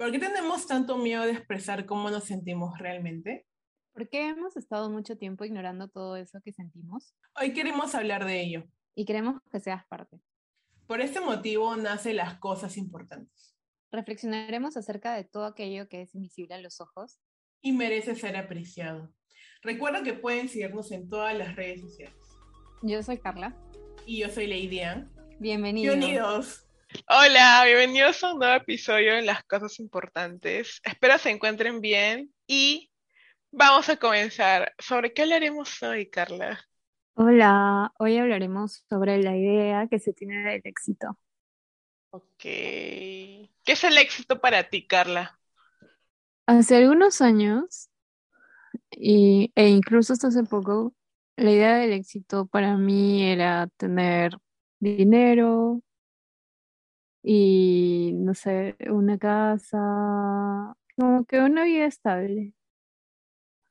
¿Por qué tenemos tanto miedo de expresar cómo nos sentimos realmente? ¿Por qué hemos estado mucho tiempo ignorando todo eso que sentimos? Hoy queremos hablar de ello. Y queremos que seas parte. Por este motivo nace las cosas importantes. Reflexionaremos acerca de todo aquello que es invisible a los ojos. Y merece ser apreciado. Recuerda que pueden seguirnos en todas las redes sociales. Yo soy Carla. Y yo soy Lady Ann. Bienvenidos. Bienvenidos. Hola, bienvenidos a un nuevo episodio de Las Cosas Importantes. Espero se encuentren bien y vamos a comenzar. ¿Sobre qué hablaremos hoy, Carla? Hola, hoy hablaremos sobre la idea que se tiene del éxito. Ok. ¿Qué es el éxito para ti, Carla? Hace algunos años, y, e incluso hasta hace poco, la idea del éxito para mí era tener dinero, y no sé, una casa, como que una vida estable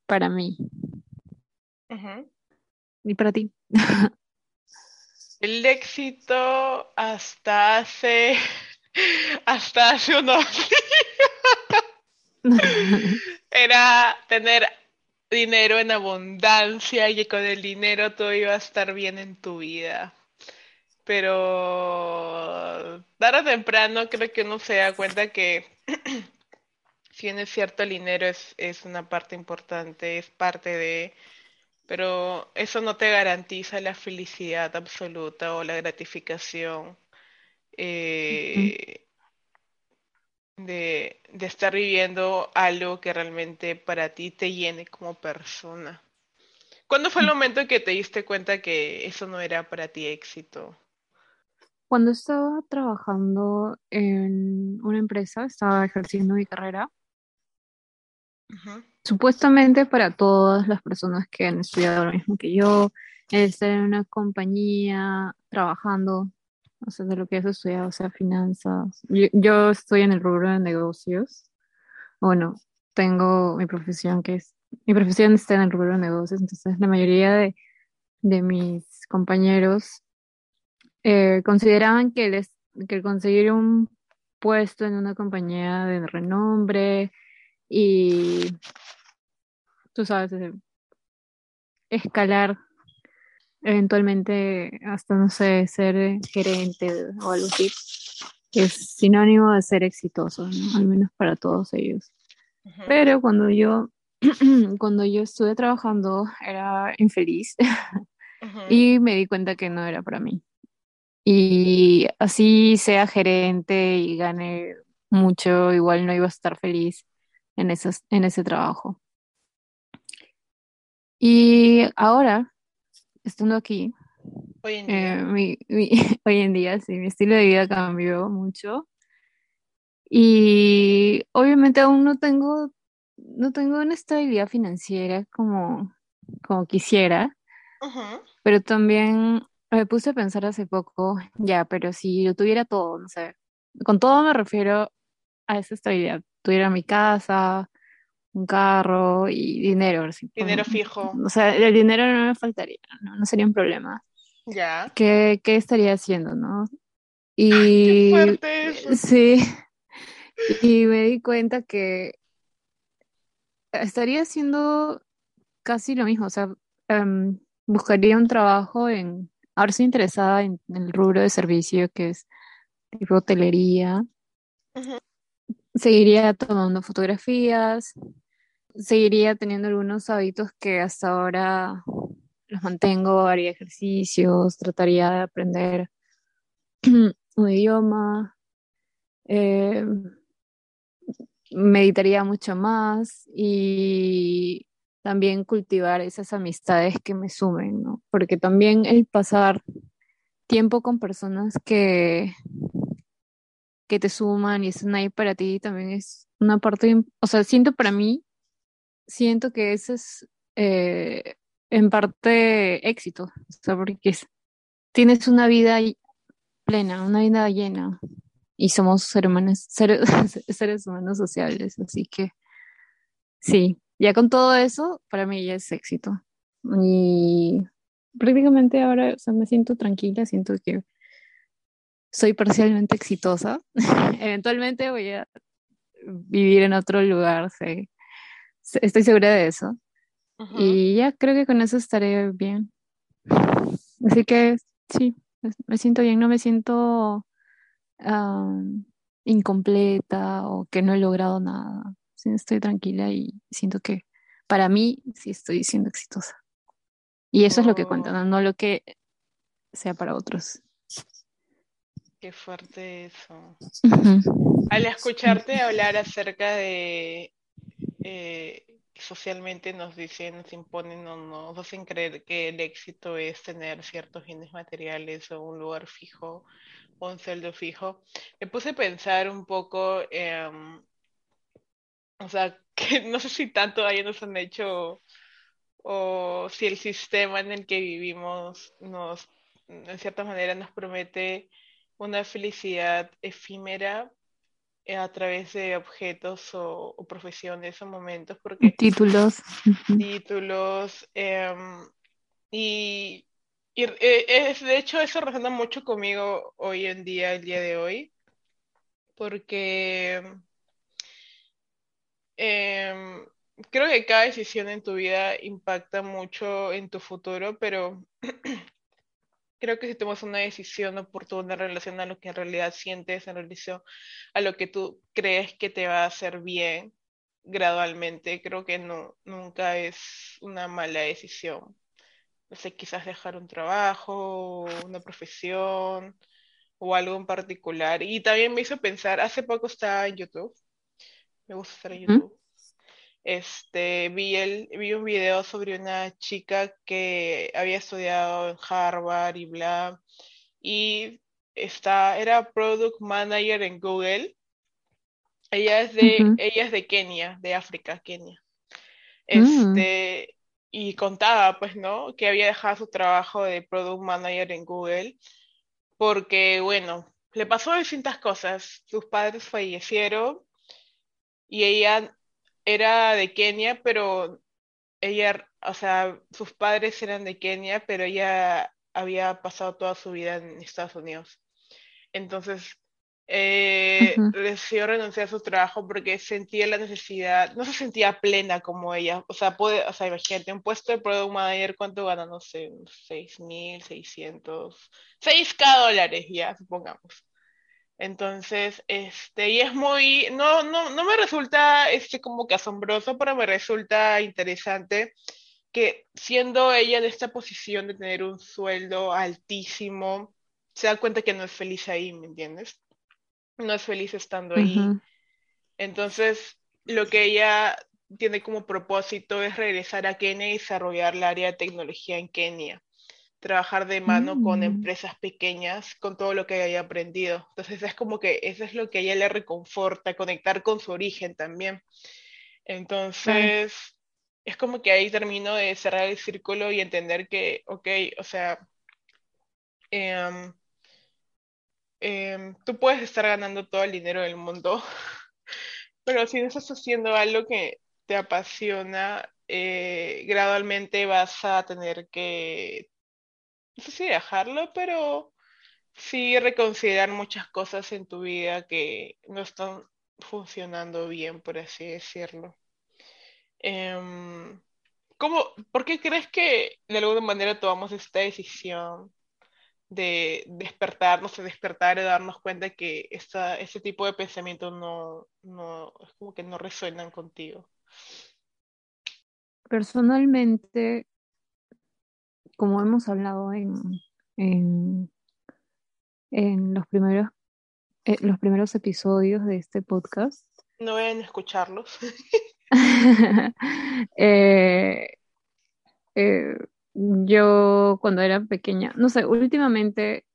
para mí. Y para ti. El éxito hasta hace hasta hace unos era tener dinero en abundancia y que con el dinero todo iba a estar bien en tu vida pero tarde o temprano creo que uno se da cuenta que si bien es cierto el dinero es, es una parte importante, es parte de, pero eso no te garantiza la felicidad absoluta o la gratificación eh, de, de estar viviendo algo que realmente para ti te llene como persona. ¿Cuándo fue el momento en que te diste cuenta que eso no era para ti éxito? Cuando estaba trabajando en una empresa, estaba ejerciendo mi carrera. Supuestamente para todas las personas que han estudiado lo mismo que yo, estar en una compañía trabajando, o sea, de lo que has estudiado, o sea, finanzas. Yo, estoy en el rubro de negocios. Bueno, tengo mi profesión que es, mi profesión está en el rubro de negocios, entonces la mayoría de, de mis compañeros eh, consideraban que, les, que conseguir un puesto en una compañía de renombre y, tú sabes, eh, escalar eventualmente hasta, no sé, ser gerente o algo así, es sinónimo de ser exitoso, al menos para todos ellos. Pero cuando yo, cuando yo estuve trabajando era infeliz. Y me di cuenta que no era para mí y así sea gerente y gane mucho, igual no iba a estar feliz en, en ese trabajo. Y ahora, estando aquí, hoy en día, eh, hoy en día sí, mi estilo de vida cambió mucho. Y obviamente aún no tengo, no tengo una estabilidad financiera como, como quisiera, pero también me puse a pensar hace poco, ya, pero si yo tuviera todo, no sé, con todo me refiero a esa estabilidad. Tuviera mi casa, un carro y dinero. Dinero fijo. O sea, el dinero no me faltaría, no, no sería un problema. Ya. ¿Qué, qué estaría haciendo, no? Y qué fuerte eso. sí, y me di cuenta que estaría haciendo casi lo mismo, o sea, em, buscaría un trabajo en Ahora estoy interesada en, el rubro de servicio que es tipo hotelería. Seguiría tomando fotografías, seguiría teniendo algunos hábitos que hasta ahora los mantengo, haría ejercicios, trataría de aprender un idioma, eh, meditaría mucho más y también cultivar esas amistades que me sumen, ¿no? Porque también el pasar tiempo con personas que, que te suman y están ahí para ti también es una parte, o sea, siento para mí, siento que ese es eh, en parte éxito, o sea, porque tienes una vida plena, una vida llena y somos seres humanos, seres humanos sociales, así que sí, ya con todo eso, para mí ya es éxito. Y prácticamente ahora, o sea, me siento tranquila, siento que soy parcialmente exitosa. Eventualmente voy a, vivir en otro lugar, sí. estoy segura de eso. Y ya creo que con eso estaré bien. Así que sí, me siento bien, no me siento incompleta o que no he logrado nada. Estoy tranquila y siento que para mí sí estoy siendo exitosa. Y eso es lo que cuenta, oh. no, lo que sea para otros. Qué fuerte eso. Al escucharte hablar acerca de eh, socialmente nos dicen, nos imponen o nos hacen creer que el éxito es tener ciertos bienes materiales o un lugar fijo o un sueldo fijo, me puse a pensar un poco, o sea, que no sé si tanto ahí nos han hecho o si el sistema en el que vivimos nos, en cierta manera, nos promete una felicidad efímera eh, a través de objetos o, profesiones o momentos, porque títulos, títulos em, y, y eh, es, de hecho eso resuena mucho conmigo hoy en día, el día de hoy, porque em, creo que cada decisión en tu vida impacta mucho en tu futuro, pero creo que si tomas una decisión oportuna en relación a lo que en realidad sientes, en relación a lo que tú crees que te va a hacer bien gradualmente, creo que no, nunca es una mala decisión. No sé, quizás dejar un trabajo, una profesión o algo en particular. Y también me hizo pensar, hace poco estaba en YouTube, me gusta estar en YouTube este, vi, el, vi un video sobre una chica que había estudiado en Harvard y bla, y está, era product manager en Google. Ella es de, ella es de Kenia, de África, Kenia. Mm. Este, y contaba, pues, ¿no? Que había dejado su trabajo de product manager en Google porque, bueno, le pasó distintas cosas. Sus padres fallecieron y ella era de Kenia, pero ella, o sea, sus padres eran de Kenia, pero ella había pasado toda su vida en Estados Unidos. Entonces, eh, decidió renunciar a su trabajo porque sentía la necesidad, no se sentía plena como ella. O sea, puede, o sea, imagínate, un puesto de product manager, ¿cuánto gana? No sé, 6.600, 6K dólares ya, supongamos. Entonces, este, y es muy, no, no, no me resulta este como que asombroso, pero me resulta interesante que siendo ella en esta posición de tener un sueldo altísimo, se da cuenta que no es feliz ahí, ¿me entiendes? No es feliz estando ahí. Entonces, lo que ella tiene como propósito es regresar a Kenia y desarrollar el área de tecnología en Kenia trabajar de mano con mm. empresas pequeñas, con todo lo que haya aprendido. Entonces es como que eso es lo que a ella le reconforta, conectar con su origen también. Entonces, es como que ahí termino de cerrar el círculo y entender que, ok, o sea, em, em, tú puedes estar ganando todo el dinero del mundo, pero si no estás haciendo algo que te apasiona, eh, gradualmente vas a tener que no sé si dejarlo, pero sí reconsiderar muchas cosas en tu vida que no están funcionando bien, por así decirlo. Em, ¿cómo, ¿Por qué crees que de alguna manera tomamos esta decisión de despertarnos, de despertar y darnos cuenta que esta, este tipo de pensamientos no, es como que no resuenan contigo? Personalmente, como hemos hablado en, en, los, primeros, eh, los primeros episodios de este podcast. No vayan a escucharlos. Eh, eh, yo cuando era pequeña, no sé, últimamente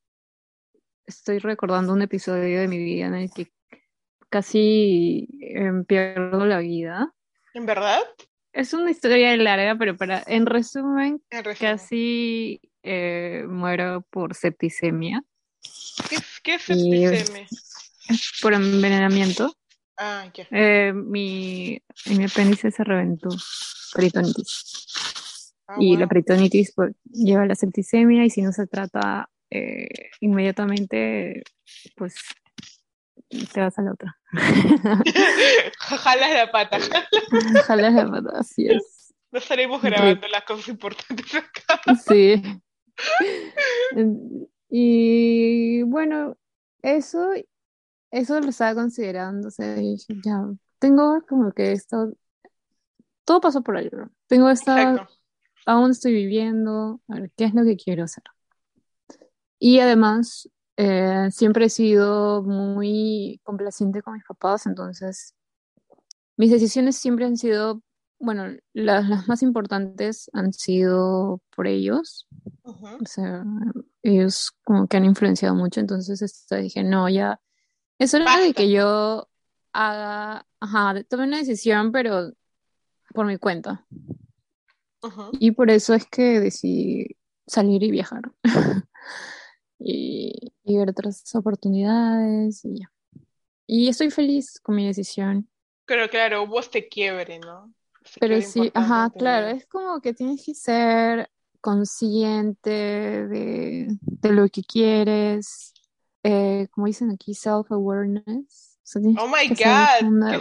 estoy recordando un episodio de mi vida en el que casi pierdo la vida. ¿En verdad? Es una historia larga, pero para, en resumen, casi eh, muero por septicemia. ¿Qué, es septicemia? por envenenamiento. Ah, ya. Eh, mi, mi apéndice se reventó, peritonitis. Ah, y la peritonitis pues, lleva a la septicemia y si no se trata eh, inmediatamente, pues te vas a la otra. Jalas la pata. Jalas la pata, así es. No estaremos grabando las cosas importantes acá. Sí. Y bueno, eso, eso lo estaba considerando, o sea, ya, tengo como que esto, todo pasó por ahí, ¿no? Tengo esta, aún estoy viviendo, a ver, ¿qué es lo que quiero hacer? Y además, eh, siempre he sido muy complaciente con mis papás, entonces mis decisiones siempre han sido, bueno, las, las más importantes han sido por ellos. O sea, ellos como que han influenciado mucho, entonces esto, dije, no, ya, es hora de que yo haga, ajá, tome una decisión, pero por mi cuenta. Y por eso es que decidí salir y viajar. y, ver otras oportunidades y ya. Y estoy feliz con mi decisión. Pero claro, hubo este quiebre, ¿no? Pero sí, ajá, claro, es como que tienes que ser consciente de, de lo que quieres, eh, como dicen aquí, self-awareness. oh my God,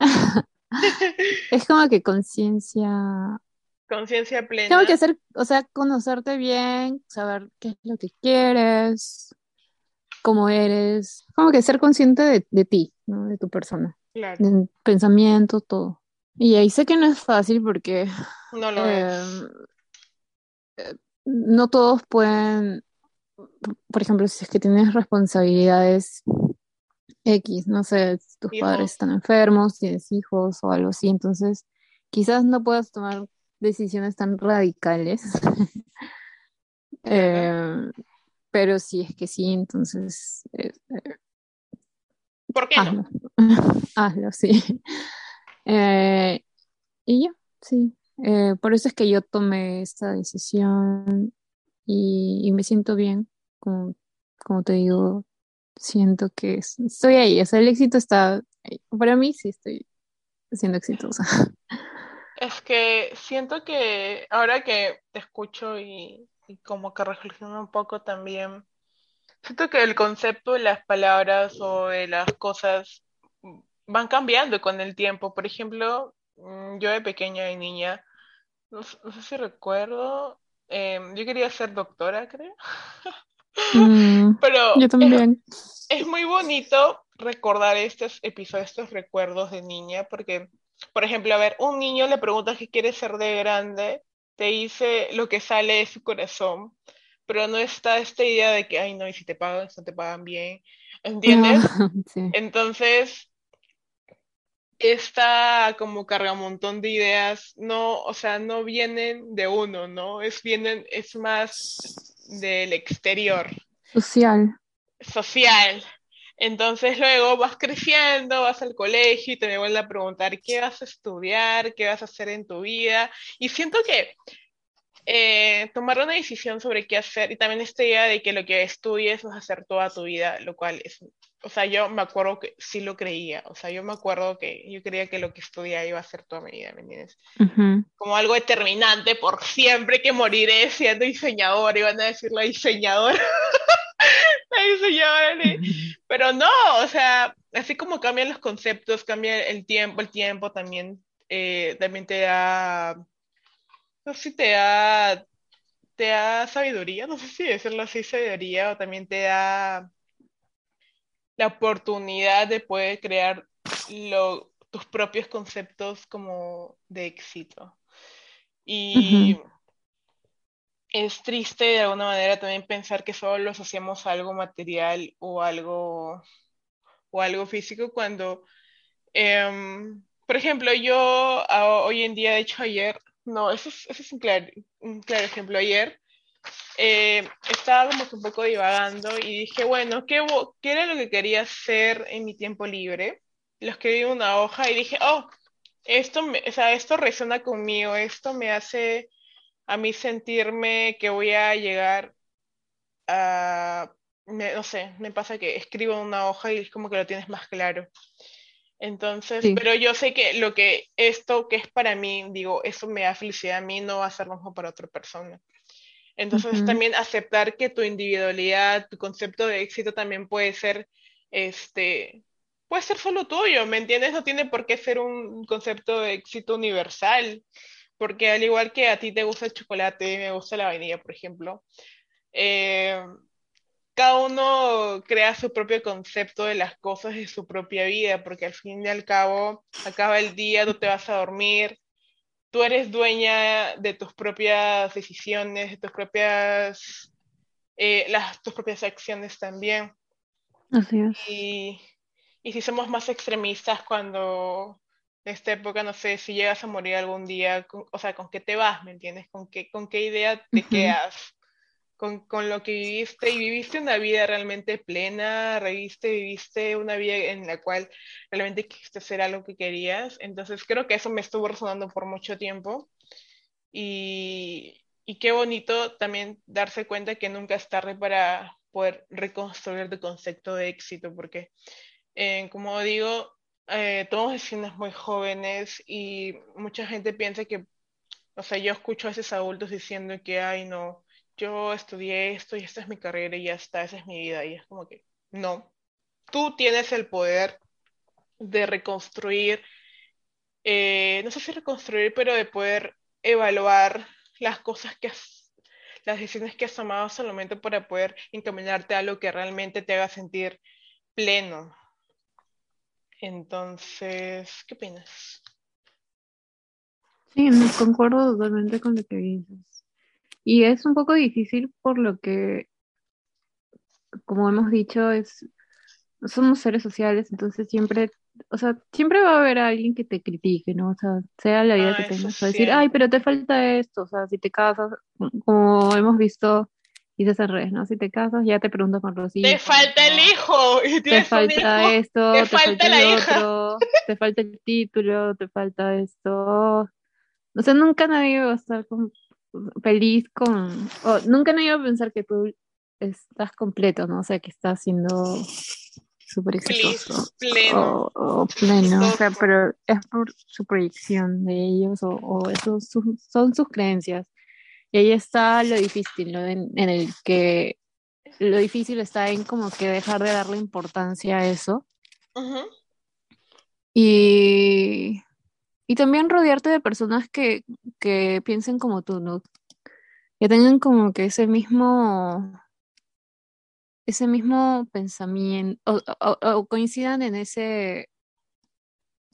es como que conciencia Conciencia plena. Tengo que hacer, o sea, conocerte bien, saber qué es lo que quieres, cómo eres, como que ser consciente de, ti, ¿no? De tu persona. Claro. De pensamiento, todo. Y ahí sé que no es fácil porque no lo em, eh, no todos pueden, por ejemplo, si es que tienes responsabilidades X, no sé, tus padres están enfermos, tienes hijos o algo así, entonces quizás no puedas tomar decisiones tan radicales. Eh, pero si es que sí, entonces... Eh, ¿Por qué hazlo. hazlo, sí. Eh, y ya, sí. por eso es que yo tomé esta decisión y, me siento bien, como, como te digo, siento que estoy ahí, o sea, el éxito está ahí. Para mí sí estoy siendo exitosa. Es que siento que ahora que te escucho y, como que reflexiono un poco también, siento que el concepto de las palabras o de las cosas van cambiando con el tiempo. Por ejemplo, mm, yo de pequeña y niña, no, sé si recuerdo, em, yo quería ser doctora, creo. Mm, Pero yo también. es muy bonito recordar estos episodios, estos recuerdos de niña, porque por ejemplo, a ver, un niño le preguntas qué quiere ser de grande, te dice lo que sale de su corazón, pero no está esta idea de que, ay, no, y si te pagan, no te pagan bien, ¿entiendes? Entonces, esta como carga un montón de ideas, no, o sea, no vienen de uno, ¿no? Es vienen, es más del exterior. Social. Social. Entonces luego vas creciendo, vas al colegio y te vuelven a preguntar qué vas a estudiar, qué vas a hacer en tu vida. Y siento que eh, tomar una decisión sobre qué hacer y también esta idea de que lo que estudies vas a hacer toda tu vida, lo cual es, o sea, yo me acuerdo que sí lo creía, o sea, yo me acuerdo que yo creía que lo que estudiaba iba a ser toda mi vida, ¿me entiendes? Como algo determinante, por siempre que moriré siendo diseñador, iban a decirlo diseñador. Pero no, o sea, así como cambian los conceptos, cambia el tiempo, el tiempo también, eh, también te da, no sé si te da, te da sabiduría, no sé si decirlo así, sabiduría, o también te da la oportunidad de poder crear tus propios conceptos como de éxito. Y es triste de alguna manera también pensar que solo los hacemos algo material o algo, o algo físico cuando, em, por ejemplo, yo hoy en día, de hecho ayer, no, eso es, un, claro, un claro ejemplo, ayer eh, estaba como que un poco divagando y dije, bueno, ¿qué, ¿qué era lo que quería hacer en mi tiempo libre? Lo escribí en una hoja y dije, oh, esto, me, o sea, esto resuena conmigo, esto me hace a mí sentirme que voy a llegar a, no sé, me pasa que escribo en una hoja y es como que lo tienes más claro. Entonces, pero yo sé que lo que esto que es para mí, digo, eso me da felicidad a mí, no va a ser lo mismo para otra persona. Entonces, también aceptar que tu individualidad, tu concepto de éxito también puede ser este, puede ser solo tuyo, ¿me entiendes? No tiene por qué ser un concepto de éxito universal, porque al igual que a ti te gusta el chocolate, me gusta la vainilla, por ejemplo, eh, cada uno crea su propio concepto de las cosas de su propia vida, porque al fin y al cabo acaba el día, tú te vas a dormir, tú eres dueña de tus propias decisiones, de tus propias, eh, las, tus propias acciones también. Así es. Y, y si somos más extremistas cuando en esta época, no sé, si llegas a morir algún día, o sea, ¿con qué te vas? ¿Me entiendes? ¿Con qué, con qué idea te quedas? Con, con, lo que viviste y viviste una vida realmente plena, reviste, viviste una vida en la cual realmente quisiste hacer algo que querías. Entonces creo que eso me estuvo resonando por mucho tiempo. Y, y qué bonito también darse cuenta que nunca es tarde para poder reconstruir tu concepto de éxito, porque eh, como digo, eh, decimos muy jóvenes y mucha gente piensa que, o sea, yo escucho a esos adultos diciendo que, ay, no, yo estudié esto y esta es mi carrera y ya está, esa es mi vida. Y es como que, no, tú tienes el poder de reconstruir, eh, no sé si reconstruir, pero de poder evaluar las cosas que has, las decisiones que has tomado solamente para poder encaminarte a algo que realmente te haga sentir pleno. Entonces, ¿qué opinas? Sí, concuerdo totalmente con lo que dices. Y es un poco difícil por lo que, como hemos dicho, es, somos seres sociales, entonces siempre, o sea, siempre va a haber alguien que te critique, ¿no? O sea, sea la vida Ah, que tengas, a decir, ay, pero te falta esto, o sea, si te casas, como hemos visto, dices en redes, ¿no? Si te casas, ya te preguntan con los Te falta el hijo y Te falta hijo, esto, te te falta falta la el hija. otro, te falta el título, te falta esto. O sea, nunca nadie va a estar con- feliz con, o nunca nadie va a pensar que tú estás completo, ¿no? O sea, que estás siendo súper Feliz, exitoso pleno, o, o pleno, o sea, pero es por su proyección de ellos o, o eso su- son sus creencias. Y ahí está lo difícil, ¿no? En, en el que lo difícil está en como que dejar de darle importancia a eso Ujú. y, y también rodearte de personas que, que piensen como tú, ¿no? Que tengan como que ese mismo, ese mismo pensamiento o, o- o coincidan en ese,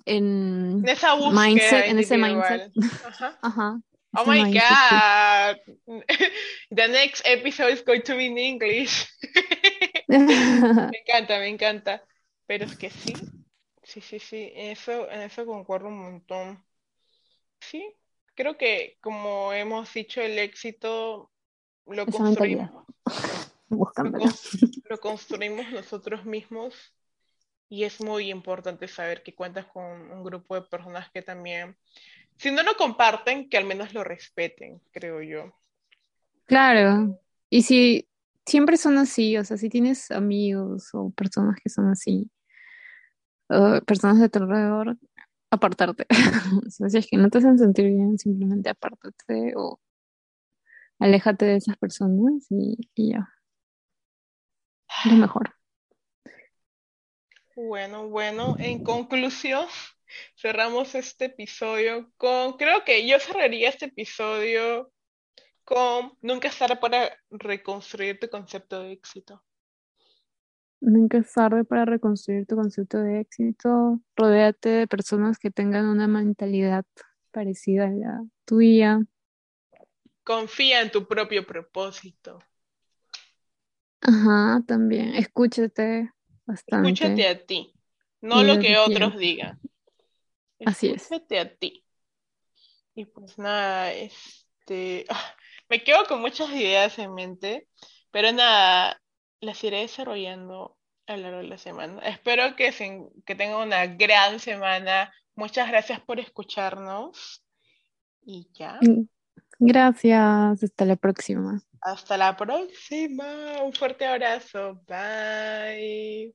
en En esa mindset, en ese mindset. Ajá. Ajá, Oh ese my. God. The next episode is going to be in English. Me encanta, me encanta. Pero es que sí, sí, sí, sí, en eso, en eso concuerdo un montón. Sí, creo que como hemos dicho, el éxito lo construimos, lo construimos nosotros mismos y es muy importante saber que cuentas con un grupo de personas que también, si no lo comparten, que al menos lo respeten, creo yo. Claro, y si siempre son así, o sea, si tienes amigos o personas que son así, o personas de tu alrededor, apartarte. O sea, si es que no te hacen sentir bien, simplemente apártate o aléjate de esas personas y, y ya, lo mejor. Bueno, bueno, en conclusión, cerramos este episodio con, creo que yo cerraría este episodio con nunca es tarde para reconstruir tu concepto de éxito. Nunca es tarde para reconstruir tu concepto de éxito. Rodéate de personas que tengan una mentalidad parecida a la tuya. Confía en tu propio propósito. Ajá, también. Escúchate bastante. Escúchate a ti, no Y lo que otros digan. Así es. A ti. Y pues nada, este, ah, me quedo con muchas ideas en mente, pero nada, las iré desarrollando a lo largo de la semana. Espero que, se- que tengan una gran semana. Muchas gracias por escucharnos y ya, Gracias. Hasta la próxima. hasta la próxima. Un fuerte abrazo. Bye.